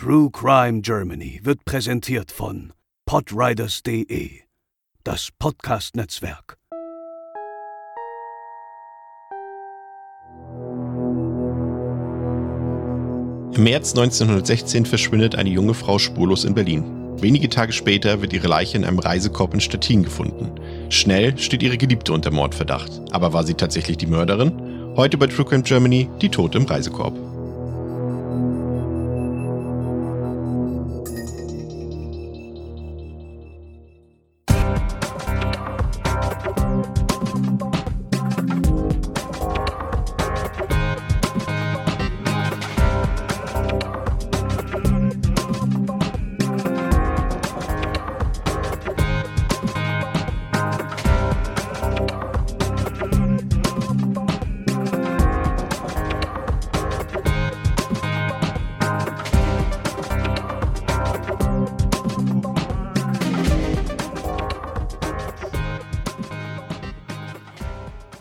True Crime Germany wird präsentiert von podriders.de, das Podcast-Netzwerk. Im März 1916 verschwindet eine junge Frau spurlos in Berlin. Wenige Tage später wird ihre Leiche in einem Reisekorb in Stettin gefunden. Schnell steht ihre Geliebte unter Mordverdacht. Aber war sie tatsächlich die Mörderin? Heute bei True Crime Germany die Tote im Reisekorb.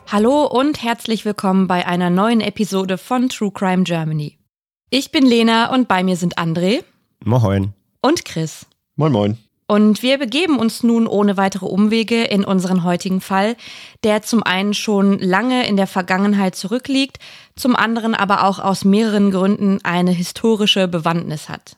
Hallo und herzlich willkommen bei einer neuen Episode von True Crime Germany. Ich bin Lena und bei mir sind André. Moin. Und Chris. Moin, moin. Und wir begeben uns nun ohne weitere Umwege in unseren heutigen Fall, der zum einen schon lange in der Vergangenheit zurückliegt, zum anderen aber auch aus mehreren Gründen eine historische Bewandtnis hat.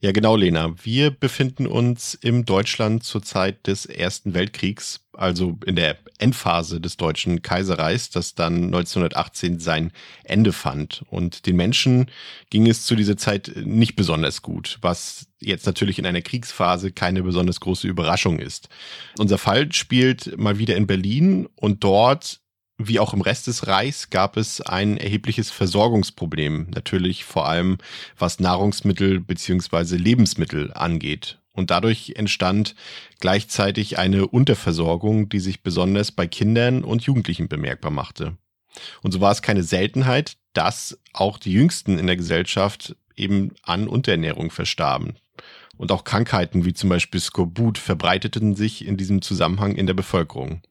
Ja, genau, Lena. Wir befinden uns im Deutschland zur Zeit des Ersten Weltkriegs, also in der Endphase des Deutschen Kaiserreichs, das dann 1918 sein Ende fand. Und den Menschen ging es zu dieser Zeit nicht besonders gut, was jetzt natürlich in einer Kriegsphase keine besonders große Überraschung ist. Unser Fall spielt mal wieder in Berlin und dort wie auch im Rest des Reichs gab es ein erhebliches Versorgungsproblem, natürlich vor allem was Nahrungsmittel beziehungsweise Lebensmittel angeht. Und dadurch entstand gleichzeitig eine Unterversorgung, die sich besonders bei Kindern und Jugendlichen bemerkbar machte. Und so war es keine Seltenheit, dass auch die Jüngsten in der Gesellschaft eben an Unterernährung verstarben. Und auch Krankheiten wie zum Beispiel Skorbut verbreiteten sich in diesem Zusammenhang in der Bevölkerung.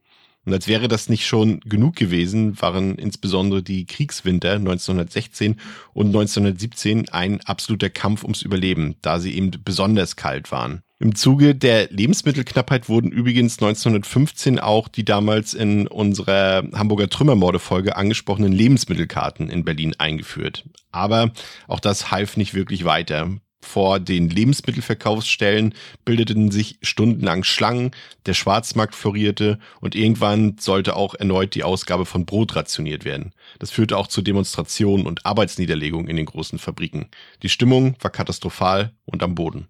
Und als wäre das nicht schon genug gewesen, waren insbesondere die Kriegswinter 1916 und 1917 ein absoluter Kampf ums Überleben, da sie eben besonders kalt waren. Im Zuge der Lebensmittelknappheit wurden übrigens 1915 auch die damals in unserer Hamburger Trümmermorde-Folge angesprochenen Lebensmittelkarten in Berlin eingeführt. Aber auch das half nicht wirklich weiter. Vor den Lebensmittelverkaufsstellen bildeten sich stundenlang Schlangen, der Schwarzmarkt florierte und irgendwann sollte auch erneut die Ausgabe von Brot rationiert werden. Das führte auch zu Demonstrationen und Arbeitsniederlegungen in den großen Fabriken. Die Stimmung war katastrophal und am Boden.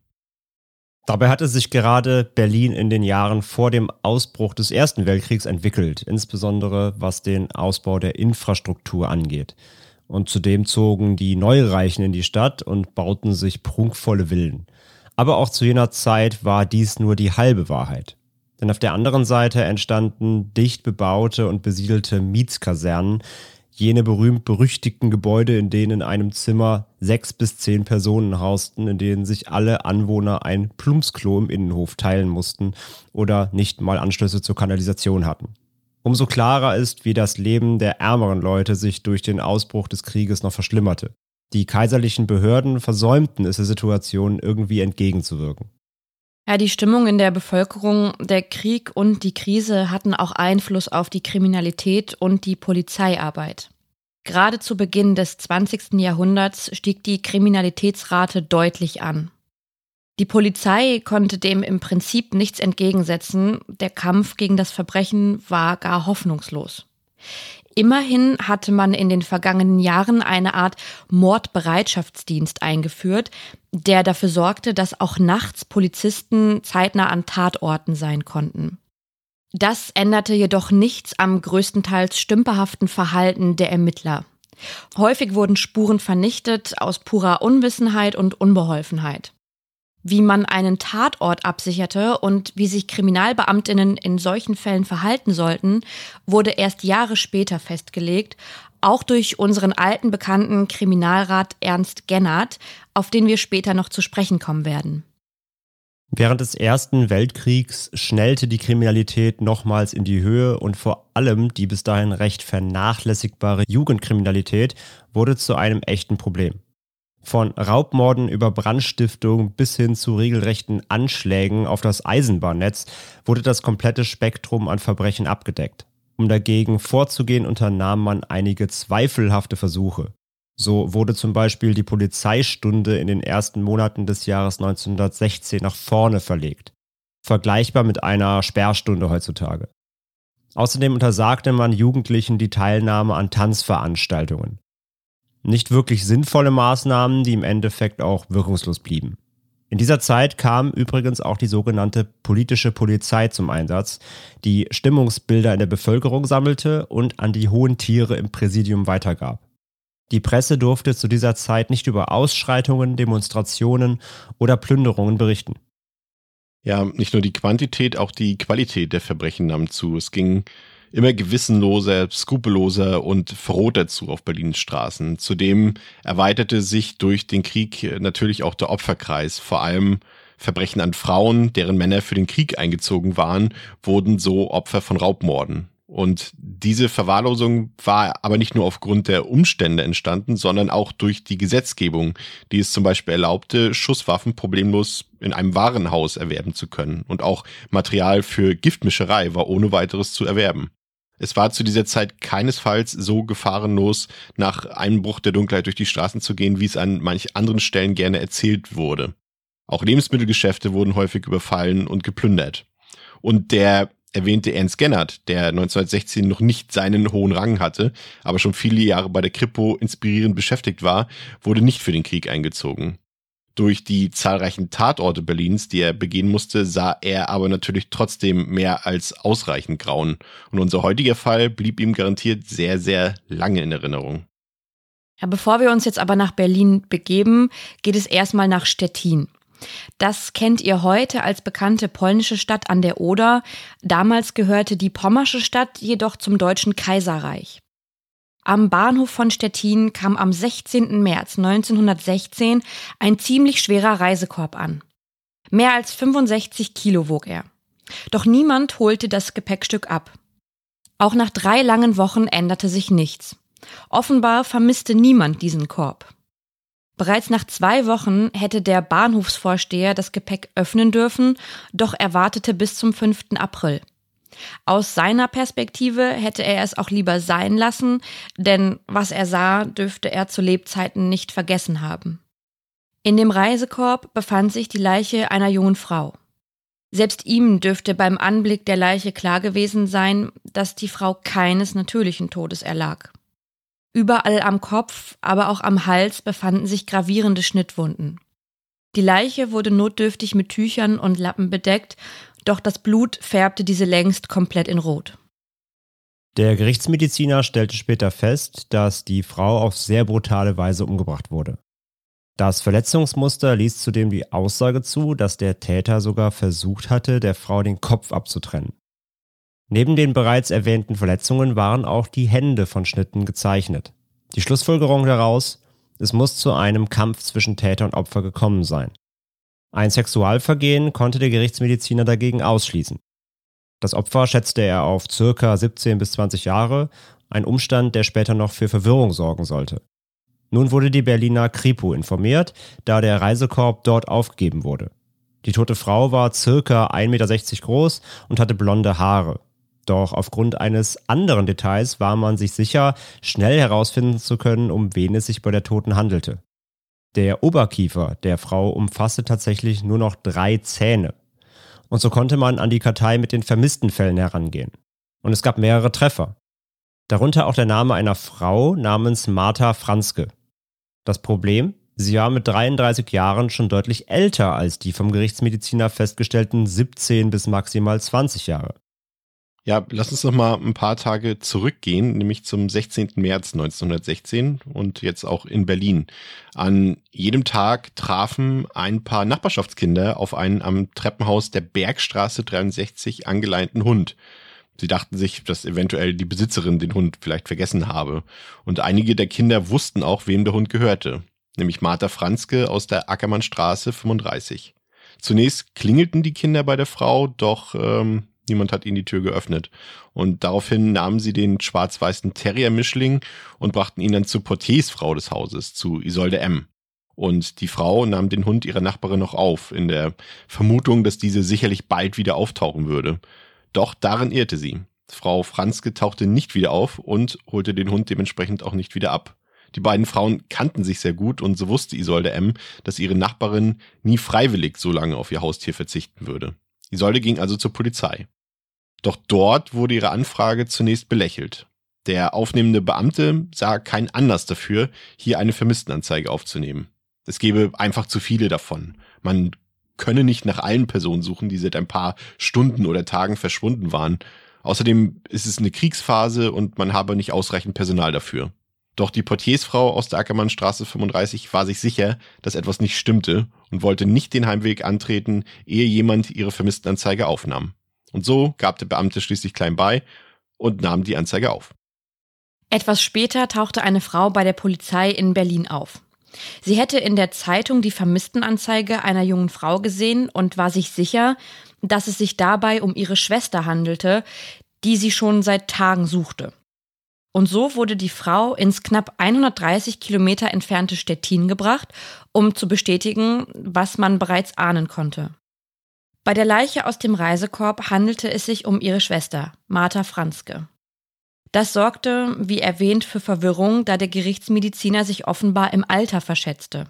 Dabei hatte sich gerade Berlin in den Jahren vor dem Ausbruch des Ersten Weltkriegs entwickelt, insbesondere was den Ausbau der Infrastruktur angeht. Und zudem zogen die Neureichen in die Stadt und bauten sich prunkvolle Villen. Aber auch zu jener Zeit war dies nur die halbe Wahrheit. Denn auf der anderen Seite entstanden dicht bebaute und besiedelte Mietskasernen, jene berühmt-berüchtigten Gebäude, in denen in einem Zimmer sechs bis zehn Personen hausten, in denen sich alle Anwohner ein Plumpsklo im Innenhof teilen mussten oder nicht mal Anschlüsse zur Kanalisation hatten. Umso klarer ist, wie das Leben der ärmeren Leute sich durch den Ausbruch des Krieges noch verschlimmerte. Die kaiserlichen Behörden versäumten es der Situation irgendwie entgegenzuwirken. Ja, die Stimmung in der Bevölkerung, der Krieg und die Krise hatten auch Einfluss auf die Kriminalität und die Polizeiarbeit. Gerade zu Beginn des 20. Jahrhunderts stieg die Kriminalitätsrate deutlich an. Die Polizei konnte dem im Prinzip nichts entgegensetzen. Der Kampf gegen das Verbrechen war gar hoffnungslos. Immerhin hatte man in den vergangenen Jahren eine Art Mordbereitschaftsdienst eingeführt, der dafür sorgte, dass auch nachts Polizisten zeitnah an Tatorten sein konnten. Das änderte jedoch nichts am größtenteils stümperhaften Verhalten der Ermittler. Häufig wurden Spuren vernichtet aus purer Unwissenheit und Unbeholfenheit wie man einen Tatort absicherte und wie sich Kriminalbeamtinnen in solchen Fällen verhalten sollten, wurde erst Jahre später festgelegt, auch durch unseren alten Bekannten Kriminalrat Ernst Gennert, auf den wir später noch zu sprechen kommen werden. Während des Ersten Weltkriegs schnellte die Kriminalität nochmals in die Höhe und vor allem die bis dahin recht vernachlässigbare Jugendkriminalität wurde zu einem echten Problem. Von Raubmorden über Brandstiftung bis hin zu regelrechten Anschlägen auf das Eisenbahnnetz wurde das komplette Spektrum an Verbrechen abgedeckt. Um dagegen vorzugehen, unternahm man einige zweifelhafte Versuche. So wurde zum Beispiel die Polizeistunde in den ersten Monaten des Jahres 1916 nach vorne verlegt. Vergleichbar mit einer Sperrstunde heutzutage. Außerdem untersagte man Jugendlichen die Teilnahme an Tanzveranstaltungen. Nicht wirklich sinnvolle Maßnahmen, die im Endeffekt auch wirkungslos blieben. In dieser Zeit kam übrigens auch die sogenannte politische Polizei zum Einsatz, die Stimmungsbilder in der Bevölkerung sammelte und an die hohen Tiere im Präsidium weitergab. Die Presse durfte zu dieser Zeit nicht über Ausschreitungen, Demonstrationen oder Plünderungen berichten. Ja, nicht nur die Quantität, auch die Qualität der Verbrechen nahm zu. Es ging immer gewissenloser, skrupelloser und verroter zu auf Berlins Straßen. Zudem erweiterte sich durch den Krieg natürlich auch der Opferkreis. Vor allem Verbrechen an Frauen, deren Männer für den Krieg eingezogen waren, wurden so Opfer von Raubmorden. Und diese Verwahrlosung war aber nicht nur aufgrund der Umstände entstanden, sondern auch durch die Gesetzgebung, die es zum Beispiel erlaubte, Schusswaffen problemlos in einem Warenhaus erwerben zu können. Und auch Material für Giftmischerei war ohne weiteres zu erwerben. Es war zu dieser Zeit keinesfalls so gefahrenlos, nach Einbruch der Dunkelheit durch die Straßen zu gehen, wie es an manch anderen Stellen gerne erzählt wurde. Auch Lebensmittelgeschäfte wurden häufig überfallen und geplündert. Und der erwähnte Ernst Gennert, der 1916 noch nicht seinen hohen Rang hatte, aber schon viele Jahre bei der Kripo inspirierend beschäftigt war, wurde nicht für den Krieg eingezogen. Durch die zahlreichen Tatorte Berlins, die er begehen musste, sah er aber natürlich trotzdem mehr als ausreichend Grauen. Und unser heutiger Fall blieb ihm garantiert sehr, sehr lange in Erinnerung. Ja, bevor wir uns jetzt aber nach Berlin begeben, geht es erstmal nach Stettin. Das kennt ihr heute als bekannte polnische Stadt an der Oder. Damals gehörte die pommersche Stadt jedoch zum Deutschen Kaiserreich. Am Bahnhof von Stettin kam am 16. März 1916 ein ziemlich schwerer Reisekorb an. Mehr als 65 Kilo wog er. Doch niemand holte das Gepäckstück ab. Auch nach drei langen Wochen änderte sich nichts. Offenbar vermisste niemand diesen Korb. Bereits nach zwei Wochen hätte der Bahnhofsvorsteher das Gepäck öffnen dürfen, doch er wartete bis zum 5. April. Aus seiner Perspektive hätte er es auch lieber sein lassen, denn was er sah, dürfte er zu Lebzeiten nicht vergessen haben. In dem Reisekorb befand sich die Leiche einer jungen Frau. Selbst ihm dürfte beim Anblick der Leiche klar gewesen sein, dass die Frau keines natürlichen Todes erlag. Überall am Kopf, aber auch am Hals befanden sich gravierende Schnittwunden. Die Leiche wurde notdürftig mit Tüchern und Lappen bedeckt doch das Blut färbte diese längst komplett in Rot. Der Gerichtsmediziner stellte später fest, dass die Frau auf sehr brutale Weise umgebracht wurde. Das Verletzungsmuster ließ zudem die Aussage zu, dass der Täter sogar versucht hatte, der Frau den Kopf abzutrennen. Neben den bereits erwähnten Verletzungen waren auch die Hände von Schnitten gezeichnet. Die Schlussfolgerung daraus, es muss zu einem Kampf zwischen Täter und Opfer gekommen sein. Ein Sexualvergehen konnte der Gerichtsmediziner dagegen ausschließen. Das Opfer schätzte er auf circa 17 bis 20 Jahre, ein Umstand, der später noch für Verwirrung sorgen sollte. Nun wurde die Berliner Kripo informiert, da der Reisekorb dort aufgegeben wurde. Die tote Frau war circa 1,60 Meter groß und hatte blonde Haare. Doch aufgrund eines anderen Details war man sich sicher, schnell herausfinden zu können, um wen es sich bei der Toten handelte. Der Oberkiefer der Frau umfasste tatsächlich nur noch drei Zähne. Und so konnte man an die Kartei mit den vermissten Fällen herangehen. Und es gab mehrere Treffer. Darunter auch der Name einer Frau namens Martha Franzke. Das Problem? Sie war mit 33 Jahren schon deutlich älter als die vom Gerichtsmediziner festgestellten 17 bis maximal 20 Jahre. Ja, lass uns noch mal ein paar Tage zurückgehen, nämlich zum 16. März 1916 und jetzt auch in Berlin. An jedem Tag trafen ein paar Nachbarschaftskinder auf einen am Treppenhaus der Bergstraße 63 angeleinten Hund. Sie dachten sich, dass eventuell die Besitzerin den Hund vielleicht vergessen habe. Und einige der Kinder wussten auch, wem der Hund gehörte, nämlich Martha Franzke aus der Ackermannstraße 35. Zunächst klingelten die Kinder bei der Frau, doch ähm, Niemand hat ihnen die Tür geöffnet. Und daraufhin nahmen sie den schwarz-weißen Terrier-Mischling und brachten ihn dann zur Portiersfrau des Hauses, zu Isolde M. Und die Frau nahm den Hund ihrer Nachbarin noch auf, in der Vermutung, dass diese sicherlich bald wieder auftauchen würde. Doch darin irrte sie. Frau Franzke tauchte nicht wieder auf und holte den Hund dementsprechend auch nicht wieder ab. Die beiden Frauen kannten sich sehr gut und so wusste Isolde M., dass ihre Nachbarin nie freiwillig so lange auf ihr Haustier verzichten würde. Isolde ging also zur Polizei. Doch dort wurde ihre Anfrage zunächst belächelt. Der aufnehmende Beamte sah keinen Anlass dafür, hier eine Vermisstenanzeige aufzunehmen. Es gäbe einfach zu viele davon. Man könne nicht nach allen Personen suchen, die seit ein paar Stunden oder Tagen verschwunden waren. Außerdem ist es eine Kriegsphase und man habe nicht ausreichend Personal dafür. Doch die Portiersfrau aus der Ackermannstraße 35 war sich sicher, dass etwas nicht stimmte und wollte nicht den Heimweg antreten, ehe jemand ihre Vermisstenanzeige aufnahm. Und so gab der Beamte schließlich klein bei und nahm die Anzeige auf. Etwas später tauchte eine Frau bei der Polizei in Berlin auf. Sie hätte in der Zeitung die Vermisstenanzeige einer jungen Frau gesehen und war sich sicher, dass es sich dabei um ihre Schwester handelte, die sie schon seit Tagen suchte. Und so wurde die Frau ins knapp 130 Kilometer entfernte Stettin gebracht, um zu bestätigen, was man bereits ahnen konnte. Bei der Leiche aus dem Reisekorb handelte es sich um ihre Schwester, Martha Franzke. Das sorgte, wie erwähnt, für Verwirrung, da der Gerichtsmediziner sich offenbar im Alter verschätzte.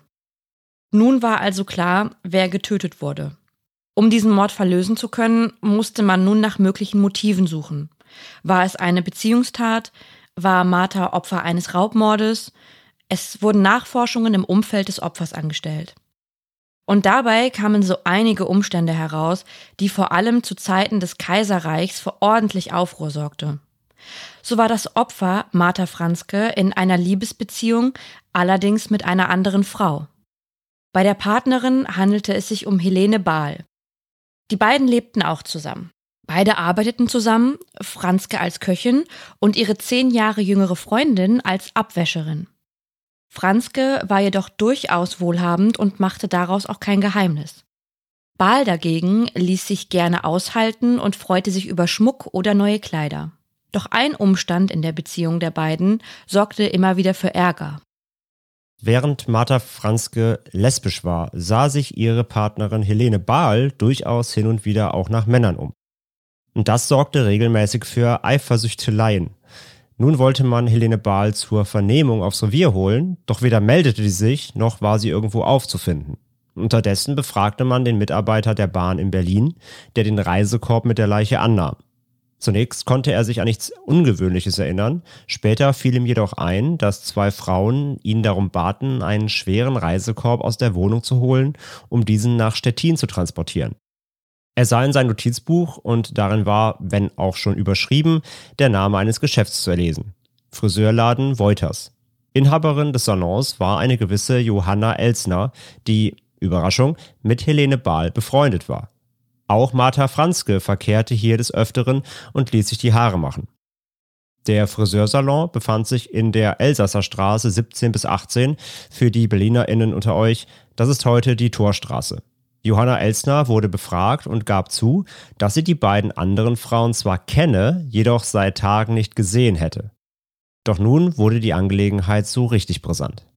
Nun war also klar, wer getötet wurde. Um diesen Mord verlösen zu können, musste man nun nach möglichen Motiven suchen. War es eine Beziehungstat? war Martha Opfer eines Raubmordes. Es wurden Nachforschungen im Umfeld des Opfers angestellt. Und dabei kamen so einige Umstände heraus, die vor allem zu Zeiten des Kaiserreichs für ordentlich Aufruhr sorgte. So war das Opfer Martha Franzke in einer Liebesbeziehung, allerdings mit einer anderen Frau. Bei der Partnerin handelte es sich um Helene Bahl. Die beiden lebten auch zusammen. Beide arbeiteten zusammen, Franzke als Köchin und ihre zehn Jahre jüngere Freundin als Abwäscherin. Franzke war jedoch durchaus wohlhabend und machte daraus auch kein Geheimnis. Bahl dagegen ließ sich gerne aushalten und freute sich über Schmuck oder neue Kleider. Doch ein Umstand in der Beziehung der beiden sorgte immer wieder für Ärger. Während Martha Franzke lesbisch war, sah sich ihre Partnerin Helene Bahl durchaus hin und wieder auch nach Männern um. Und das sorgte regelmäßig für Eifersüchteleien. Nun wollte man Helene Bahl zur Vernehmung aufs Revier holen, doch weder meldete sie sich, noch war sie irgendwo aufzufinden. Unterdessen befragte man den Mitarbeiter der Bahn in Berlin, der den Reisekorb mit der Leiche annahm. Zunächst konnte er sich an nichts Ungewöhnliches erinnern, später fiel ihm jedoch ein, dass zwei Frauen ihn darum baten, einen schweren Reisekorb aus der Wohnung zu holen, um diesen nach Stettin zu transportieren. Er sah in sein Notizbuch und darin war, wenn auch schon überschrieben, der Name eines Geschäfts zu erlesen. Friseurladen Voiters. Inhaberin des Salons war eine gewisse Johanna Elsner, die, Überraschung, mit Helene Bahl befreundet war. Auch Martha Franzke verkehrte hier des Öfteren und ließ sich die Haare machen. Der Friseursalon befand sich in der Elsasser Straße 17 bis 18. Für die BerlinerInnen unter euch, das ist heute die Torstraße. Johanna Elsner wurde befragt und gab zu, dass sie die beiden anderen Frauen zwar kenne, jedoch seit Tagen nicht gesehen hätte. Doch nun wurde die Angelegenheit so richtig brisant.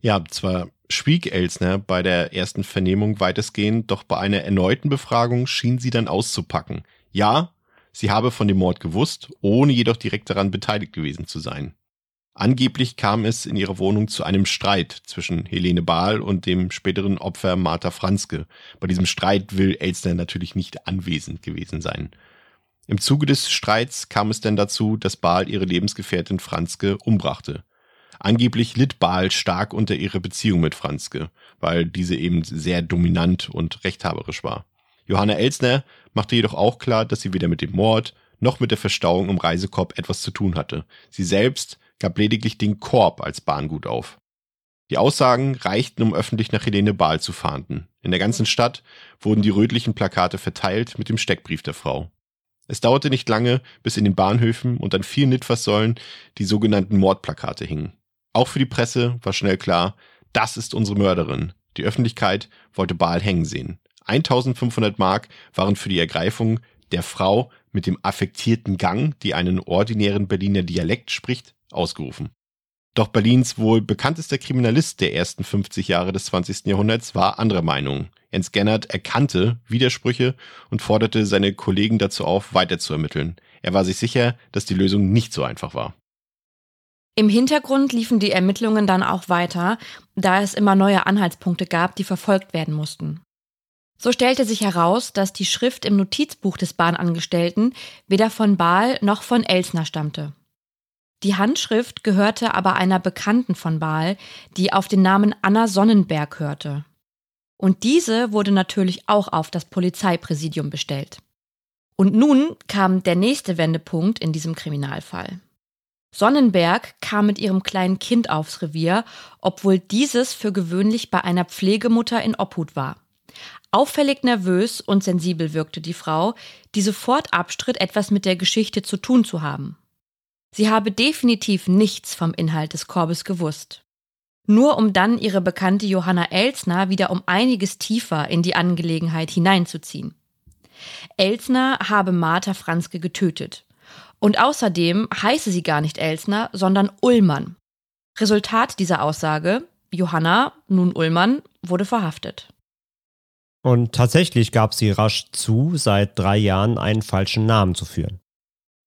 Ja, zwar schwieg Elsner bei der ersten Vernehmung weitestgehend, doch bei einer erneuten Befragung schien sie dann auszupacken. Ja, sie habe von dem Mord gewusst, ohne jedoch direkt daran beteiligt gewesen zu sein. Angeblich kam es in ihrer Wohnung zu einem Streit zwischen Helene Bahl und dem späteren Opfer Martha Franzke. Bei diesem Streit will Elstner natürlich nicht anwesend gewesen sein. Im Zuge des Streits kam es dann dazu, dass Bahl ihre Lebensgefährtin Franzke umbrachte. Angeblich litt Bahl stark unter ihrer Beziehung mit Franzke, weil diese eben sehr dominant und rechthaberisch war. Johanna Elsner machte jedoch auch klar, dass sie weder mit dem Mord noch mit der Verstauung im Reisekorb etwas zu tun hatte. Sie selbst gab lediglich den Korb als Bahngut auf. Die Aussagen reichten, um öffentlich nach Helene Bahl zu fahnden. In der ganzen Stadt wurden die rötlichen Plakate verteilt mit dem Steckbrief der Frau. Es dauerte nicht lange, bis in den Bahnhöfen und an vielen Litfaßsäulen die sogenannten Mordplakate hingen. Auch für die Presse war schnell klar, das ist unsere Mörderin. Die Öffentlichkeit wollte Bahl hängen sehen. 1500 Mark waren für die Ergreifung der Frau mit dem affektierten Gang, die einen ordinären Berliner Dialekt spricht, ausgerufen. Doch Berlins wohl bekanntester Kriminalist der ersten 50 Jahre des 20. Jahrhunderts war anderer Meinung. Ernst Gennert erkannte Widersprüche und forderte seine Kollegen dazu auf, weiter zu ermitteln. Er war sich sicher, dass die Lösung nicht so einfach war. Im Hintergrund liefen die Ermittlungen dann auch weiter, da es immer neue Anhaltspunkte gab, die verfolgt werden mussten. So stellte sich heraus, dass die Schrift im Notizbuch des Bahnangestellten weder von Bahl noch von Elsner stammte. Die Handschrift gehörte aber einer Bekannten von Bahl, die auf den Namen Anna Sonnenberg hörte. Und diese wurde natürlich auch auf das Polizeipräsidium bestellt. Und nun kam der nächste Wendepunkt in diesem Kriminalfall. Sonnenberg kam mit ihrem kleinen Kind aufs Revier, obwohl dieses für gewöhnlich bei einer Pflegemutter in Obhut war. Auffällig nervös und sensibel wirkte die Frau, die sofort abstritt, etwas mit der Geschichte zu tun zu haben. Sie habe definitiv nichts vom Inhalt des Korbes gewusst. Nur um dann ihre bekannte Johanna Elsner wieder um einiges tiefer in die Angelegenheit hineinzuziehen. Elsner habe Martha Franzke getötet. Und außerdem heiße sie gar nicht Elsner, sondern Ullmann. Resultat dieser Aussage, Johanna, nun Ullmann, wurde verhaftet. Und tatsächlich gab sie rasch zu, seit drei Jahren einen falschen Namen zu führen.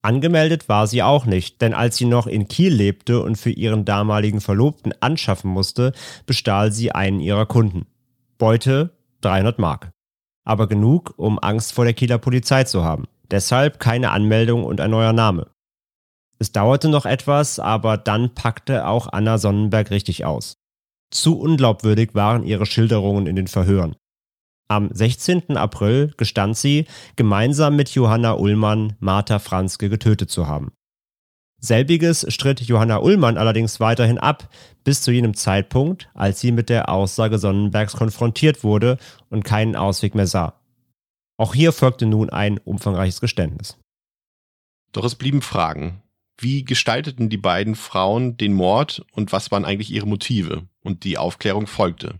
Angemeldet war sie auch nicht, denn als sie noch in Kiel lebte und für ihren damaligen Verlobten anschaffen musste, bestahl sie einen ihrer Kunden. Beute 300 Mark. Aber genug, um Angst vor der Kieler Polizei zu haben. Deshalb keine Anmeldung und ein neuer Name. Es dauerte noch etwas, aber dann packte auch Anna Sonnenberg richtig aus. Zu unglaubwürdig waren ihre Schilderungen in den Verhören. Am 16. April gestand sie, gemeinsam mit Johanna Ullmann Martha Franzke getötet zu haben. Selbiges stritt Johanna Ullmann allerdings weiterhin ab, bis zu jenem Zeitpunkt, als sie mit der Aussage Sonnenbergs konfrontiert wurde und keinen Ausweg mehr sah. Auch hier folgte nun ein umfangreiches Geständnis. Doch es blieben Fragen. Wie gestalteten die beiden Frauen den Mord und was waren eigentlich ihre Motive? Und die Aufklärung folgte.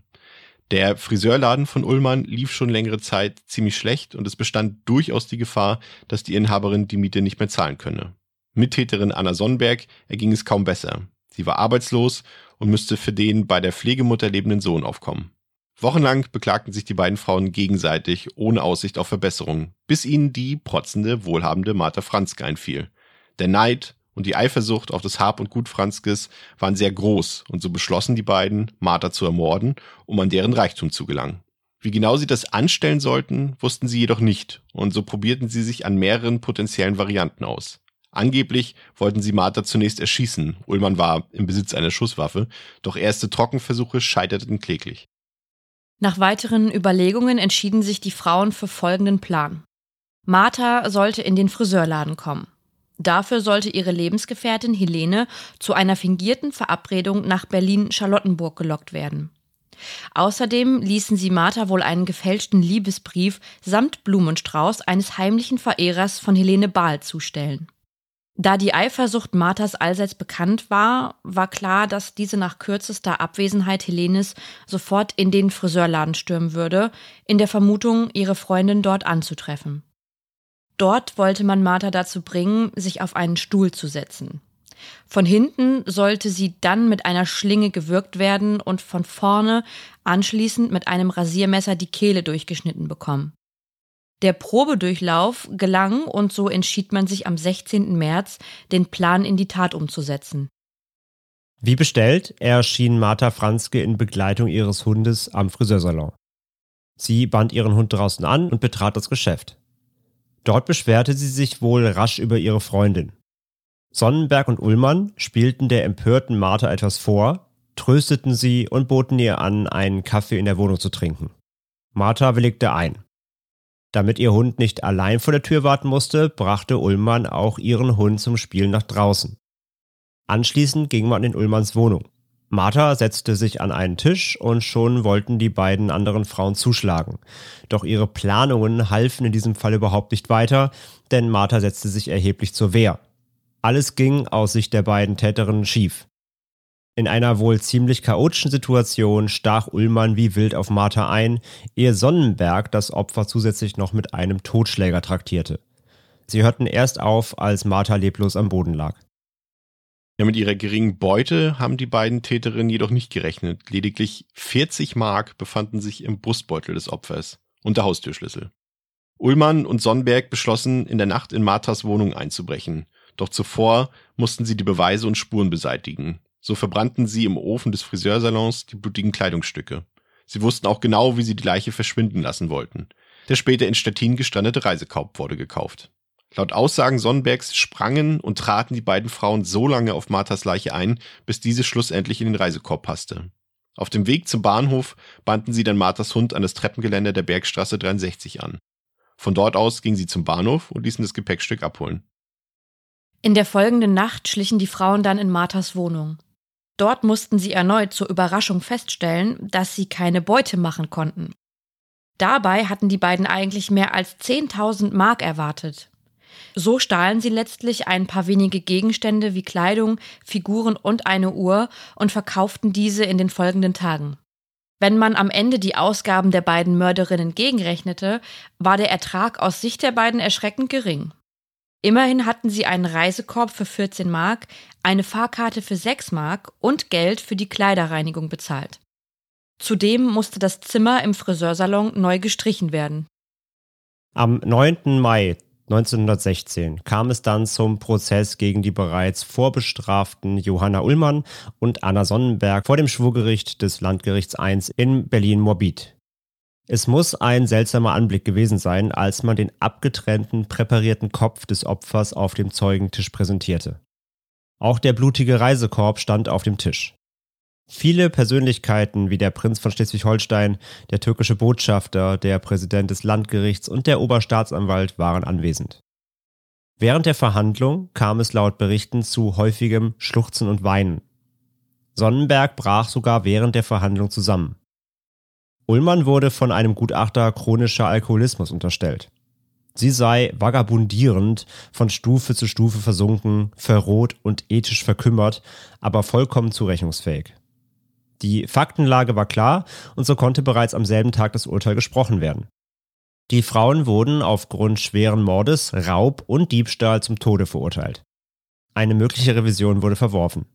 Der Friseurladen von Ullmann lief schon längere Zeit ziemlich schlecht und es bestand durchaus die Gefahr, dass die Inhaberin die Miete nicht mehr zahlen könne. Mittäterin Anna Sonnenberg erging es kaum besser. Sie war arbeitslos und müsste für den bei der Pflegemutter lebenden Sohn aufkommen. Wochenlang beklagten sich die beiden Frauen gegenseitig ohne Aussicht auf Verbesserung, bis ihnen die protzende, wohlhabende Martha Franzke einfiel. Der Neid, und die Eifersucht auf das Hab und Gut Franzkes waren sehr groß und so beschlossen die beiden, Martha zu ermorden, um an deren Reichtum zu gelangen. Wie genau sie das anstellen sollten, wussten sie jedoch nicht und so probierten sie sich an mehreren potenziellen Varianten aus. Angeblich wollten sie Martha zunächst erschießen, Ullmann war im Besitz einer Schusswaffe, doch erste Trockenversuche scheiterten kläglich. Nach weiteren Überlegungen entschieden sich die Frauen für folgenden Plan. Martha sollte in den Friseurladen kommen. Dafür sollte ihre Lebensgefährtin Helene zu einer fingierten Verabredung nach Berlin-Charlottenburg gelockt werden. Außerdem ließen sie Martha wohl einen gefälschten Liebesbrief samt Blumenstrauß eines heimlichen Verehrers von Helene Bahl zustellen. Da die Eifersucht Marthas allseits bekannt war, war klar, dass diese nach kürzester Abwesenheit Helenes sofort in den Friseurladen stürmen würde, in der Vermutung, ihre Freundin dort anzutreffen. Dort wollte man Martha dazu bringen, sich auf einen Stuhl zu setzen. Von hinten sollte sie dann mit einer Schlinge gewürgt werden und von vorne anschließend mit einem Rasiermesser die Kehle durchgeschnitten bekommen. Der Probedurchlauf gelang und so entschied man sich am 16. März, den Plan in die Tat umzusetzen. Wie bestellt erschien Martha Franzke in Begleitung ihres Hundes am Friseursalon. Sie band ihren Hund draußen an und betrat das Geschäft. Dort beschwerte sie sich wohl rasch über ihre Freundin. Sonnenberg und Ullmann spielten der empörten Martha etwas vor, trösteten sie und boten ihr an, einen Kaffee in der Wohnung zu trinken. Martha willigte ein. Damit ihr Hund nicht allein vor der Tür warten musste, brachte Ullmann auch ihren Hund zum Spiel nach draußen. Anschließend ging man in Ullmanns Wohnung. Martha setzte sich an einen Tisch und schon wollten die beiden anderen Frauen zuschlagen. Doch ihre Planungen halfen in diesem Fall überhaupt nicht weiter, denn Martha setzte sich erheblich zur Wehr. Alles ging aus Sicht der beiden Täterinnen schief. In einer wohl ziemlich chaotischen Situation stach Ullmann wie wild auf Martha ein, ehe Sonnenberg das Opfer zusätzlich noch mit einem Totschläger traktierte. Sie hörten erst auf, als Martha leblos am Boden lag. Ja, mit ihrer geringen Beute haben die beiden Täterinnen jedoch nicht gerechnet. Lediglich 40 Mark befanden sich im Brustbeutel des Opfers und der Haustürschlüssel. Ullmann und Sonnenberg beschlossen, in der Nacht in Marthas Wohnung einzubrechen. Doch zuvor mussten sie die Beweise und Spuren beseitigen. So verbrannten sie im Ofen des Friseursalons die blutigen Kleidungsstücke. Sie wussten auch genau, wie sie die Leiche verschwinden lassen wollten. Der später in Stettin gestrandete Reisekorb wurde gekauft. Laut Aussagen Sonnenbergs sprangen und traten die beiden Frauen so lange auf Marthas Leiche ein, bis diese schlussendlich in den Reisekorb passte. Auf dem Weg zum Bahnhof banden sie dann Marthas Hund an das Treppengeländer der Bergstraße 63 an. Von dort aus gingen sie zum Bahnhof und ließen das Gepäckstück abholen. In der folgenden Nacht schlichen die Frauen dann in Marthas Wohnung. Dort mussten sie erneut zur Überraschung feststellen, dass sie keine Beute machen konnten. Dabei hatten die beiden eigentlich mehr als 10.000 Mark erwartet. So stahlen sie letztlich ein paar wenige Gegenstände wie Kleidung, Figuren und eine Uhr und verkauften diese in den folgenden Tagen. Wenn man am Ende die Ausgaben der beiden Mörderinnen gegenrechnete, war der Ertrag aus Sicht der beiden erschreckend gering. Immerhin hatten sie einen Reisekorb für 14 Mark, eine Fahrkarte für 6 Mark und Geld für die Kleiderreinigung bezahlt. Zudem musste das Zimmer im Friseursalon neu gestrichen werden. Am 9. Mai 1916 kam es dann zum Prozess gegen die bereits vorbestraften Johanna Ullmann und Anna Sonnenberg vor dem Schwurgericht des Landgerichts I in Berlin-Morbid. Es muss ein seltsamer Anblick gewesen sein, als man den abgetrennten, präparierten Kopf des Opfers auf dem Zeugentisch präsentierte. Auch der blutige Reisekorb stand auf dem Tisch. Viele Persönlichkeiten wie der Prinz von Schleswig-Holstein, der türkische Botschafter, der Präsident des Landgerichts und der Oberstaatsanwalt waren anwesend. Während der Verhandlung kam es laut Berichten zu häufigem Schluchzen und Weinen. Sonnenberg brach sogar während der Verhandlung zusammen. Ullmann wurde von einem Gutachter chronischer Alkoholismus unterstellt. Sie sei vagabundierend, von Stufe zu Stufe versunken, verroht und ethisch verkümmert, aber vollkommen zurechnungsfähig. Die Faktenlage war klar und so konnte bereits am selben Tag das Urteil gesprochen werden. Die Frauen wurden aufgrund schweren Mordes, Raub und Diebstahl zum Tode verurteilt. Eine mögliche Revision wurde verworfen.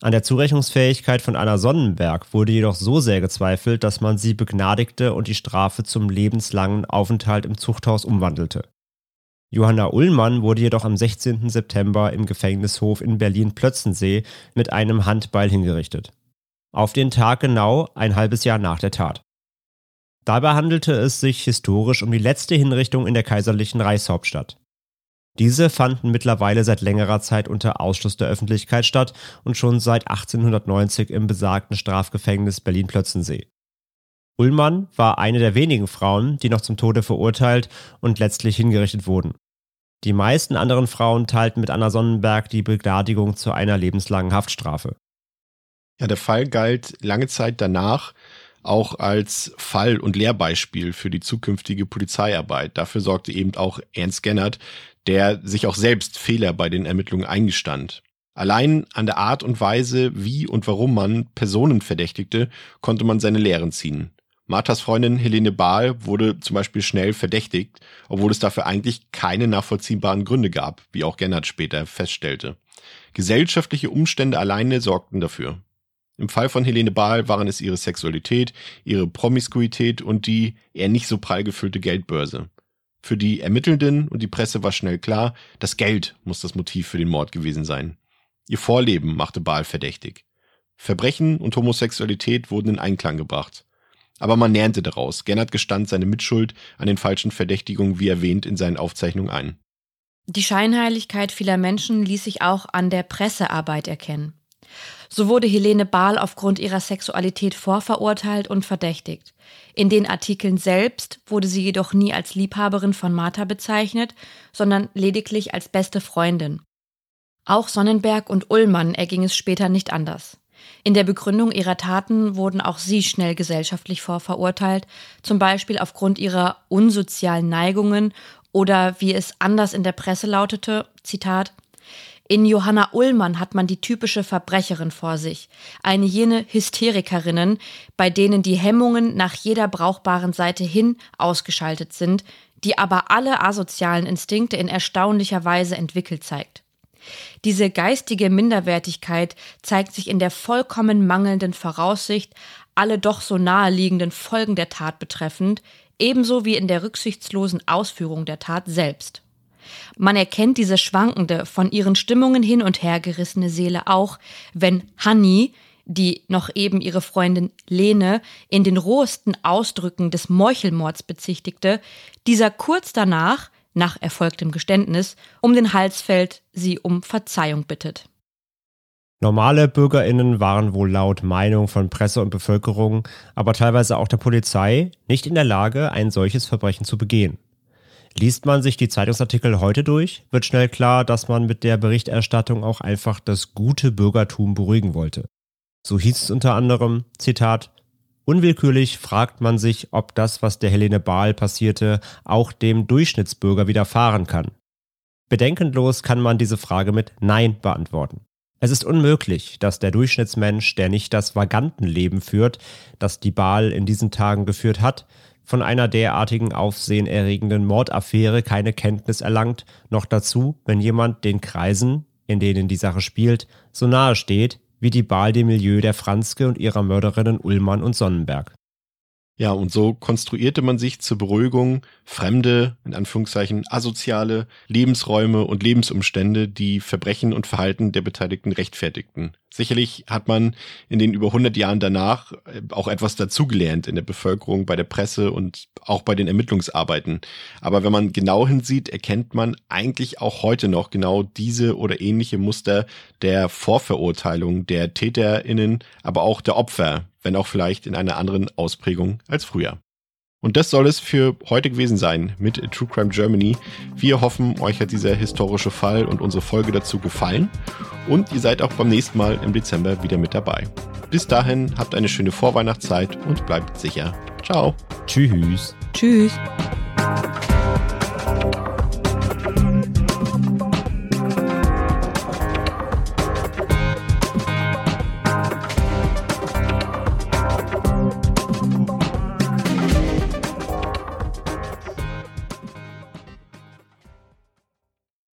An der Zurechnungsfähigkeit von Anna Sonnenberg wurde jedoch so sehr gezweifelt, dass man sie begnadigte und die Strafe zum lebenslangen Aufenthalt im Zuchthaus umwandelte. Johanna Ullmann wurde jedoch am 16. September im Gefängnishof in Berlin-Plötzensee mit einem Handbeil hingerichtet auf den Tag genau ein halbes Jahr nach der Tat. Dabei handelte es sich historisch um die letzte Hinrichtung in der kaiserlichen Reichshauptstadt. Diese fanden mittlerweile seit längerer Zeit unter Ausschluss der Öffentlichkeit statt und schon seit 1890 im besagten Strafgefängnis Berlin-Plötzensee. Ullmann war eine der wenigen Frauen, die noch zum Tode verurteilt und letztlich hingerichtet wurden. Die meisten anderen Frauen teilten mit Anna Sonnenberg die Begnadigung zu einer lebenslangen Haftstrafe. Ja, der Fall galt lange Zeit danach auch als Fall- und Lehrbeispiel für die zukünftige Polizeiarbeit. Dafür sorgte eben auch Ernst Gennert, der sich auch selbst Fehler bei den Ermittlungen eingestand. Allein an der Art und Weise, wie und warum man Personen verdächtigte, konnte man seine Lehren ziehen. Marthas Freundin Helene Bahl wurde zum Beispiel schnell verdächtigt, obwohl es dafür eigentlich keine nachvollziehbaren Gründe gab, wie auch Gennert später feststellte. Gesellschaftliche Umstände alleine sorgten dafür. Im Fall von Helene Bahl waren es ihre Sexualität, ihre Promiskuität und die eher nicht so prall gefüllte Geldbörse. Für die Ermittelnden und die Presse war schnell klar, das Geld muss das Motiv für den Mord gewesen sein. Ihr Vorleben machte Bahl verdächtig. Verbrechen und Homosexualität wurden in Einklang gebracht. Aber man lernte daraus. Gernert gestand seine Mitschuld an den falschen Verdächtigungen, wie erwähnt, in seinen Aufzeichnungen ein. Die Scheinheiligkeit vieler Menschen ließ sich auch an der Pressearbeit erkennen. So wurde Helene Bahl aufgrund ihrer Sexualität vorverurteilt und verdächtigt. In den Artikeln selbst wurde sie jedoch nie als Liebhaberin von Martha bezeichnet, sondern lediglich als beste Freundin. Auch Sonnenberg und Ullmann erging es später nicht anders. In der Begründung ihrer Taten wurden auch sie schnell gesellschaftlich vorverurteilt, zum Beispiel aufgrund ihrer unsozialen Neigungen oder wie es anders in der Presse lautete, Zitat, in Johanna Ullmann hat man die typische Verbrecherin vor sich, eine jene Hysterikerinnen, bei denen die Hemmungen nach jeder brauchbaren Seite hin ausgeschaltet sind, die aber alle asozialen Instinkte in erstaunlicher Weise entwickelt zeigt. Diese geistige Minderwertigkeit zeigt sich in der vollkommen mangelnden Voraussicht, alle doch so naheliegenden Folgen der Tat betreffend, ebenso wie in der rücksichtslosen Ausführung der Tat selbst. Man erkennt diese schwankende, von ihren Stimmungen hin und her gerissene Seele auch, wenn Hanni, die noch eben ihre Freundin Lene in den rohesten Ausdrücken des Meuchelmords bezichtigte, dieser kurz danach, nach erfolgtem Geständnis, um den Hals fällt, sie um Verzeihung bittet. Normale Bürgerinnen waren wohl laut Meinung von Presse und Bevölkerung, aber teilweise auch der Polizei, nicht in der Lage, ein solches Verbrechen zu begehen. Liest man sich die Zeitungsartikel heute durch, wird schnell klar, dass man mit der Berichterstattung auch einfach das gute Bürgertum beruhigen wollte. So hieß es unter anderem, Zitat, Unwillkürlich fragt man sich, ob das, was der Helene Bahl passierte, auch dem Durchschnittsbürger widerfahren kann. Bedenkenlos kann man diese Frage mit Nein beantworten. Es ist unmöglich, dass der Durchschnittsmensch, der nicht das Vagantenleben führt, das die Bahl in diesen Tagen geführt hat, von einer derartigen aufsehenerregenden Mordaffäre keine Kenntnis erlangt, noch dazu, wenn jemand den Kreisen, in denen die Sache spielt, so nahe steht, wie die Baal dem Milieu der Franzke und ihrer Mörderinnen Ullmann und Sonnenberg. Ja, und so konstruierte man sich zur Beruhigung fremde, in Anführungszeichen asoziale Lebensräume und Lebensumstände, die Verbrechen und Verhalten der Beteiligten rechtfertigten. Sicherlich hat man in den über 100 Jahren danach äh, auch etwas dazugelernt in der Bevölkerung, bei der Presse und auch bei den Ermittlungsarbeiten. Aber wenn man genau hinsieht, erkennt man eigentlich auch heute noch genau diese oder ähnliche Muster der Vorverurteilung der TäterInnen, aber auch der Opfer, wenn auch vielleicht in einer anderen Ausprägung als früher. Und das soll es für heute gewesen sein mit True Crime Germany. Wir hoffen, euch hat dieser historische Fall und unsere Folge dazu gefallen. Und ihr seid auch beim nächsten Mal im Dezember wieder mit dabei. Bis dahin habt eine schöne Vorweihnachtszeit und bleibt sicher. Ciao. Tschüss. Tschüss.